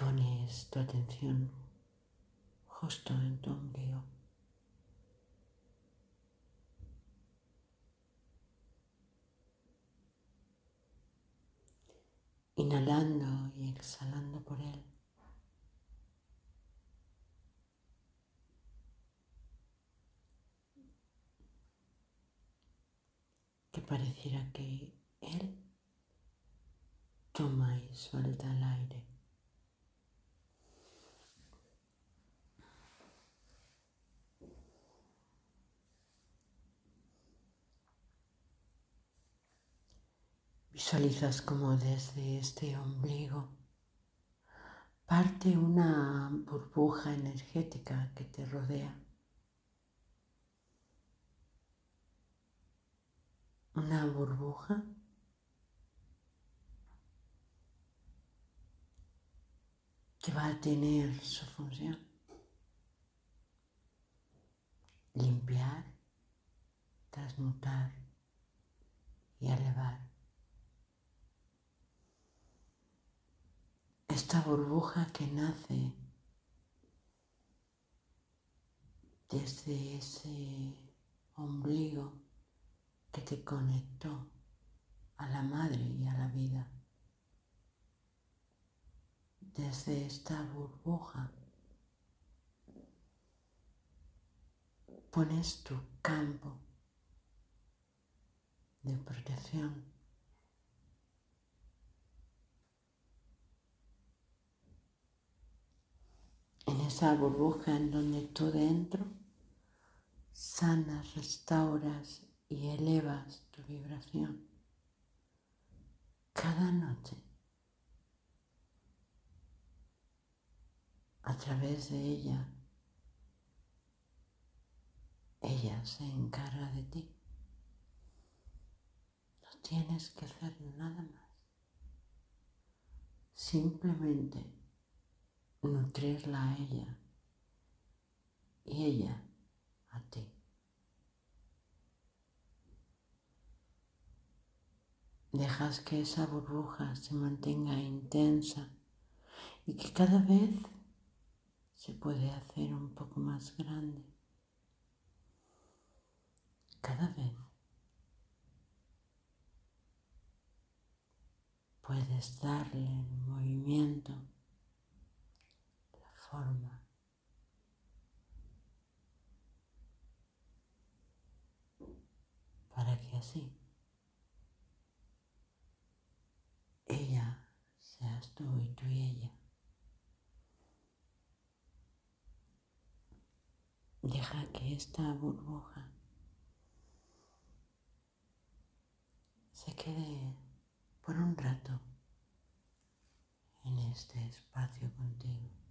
pones tu atención justo en tu ombligo. Inhalando y exhalando por él. Que pareciera que él toma y suelta el aire. Visualizas como desde este ombligo parte una burbuja energética que te rodea. Una burbuja que va a tener su función. Limpiar, transmutar y elevar. Esta burbuja que nace desde ese ombligo que te conectó a la madre y a la vida. Desde esta burbuja pones tu campo de protección en esa burbuja en donde tú dentro sanas, restauras y elevas tu vibración cada noche a través de ella. Ella se encarga de ti. No tienes que hacer nada más. Simplemente nutrirla a ella y ella a ti. Dejas que esa burbuja se mantenga intensa y que cada vez se puede hacer un poco más grande. Cada vez puedes darle movimiento forma. Para que así ella seas tú y tú y ella. Deja que esta burbuja se quede por un rato en este espacio contigo.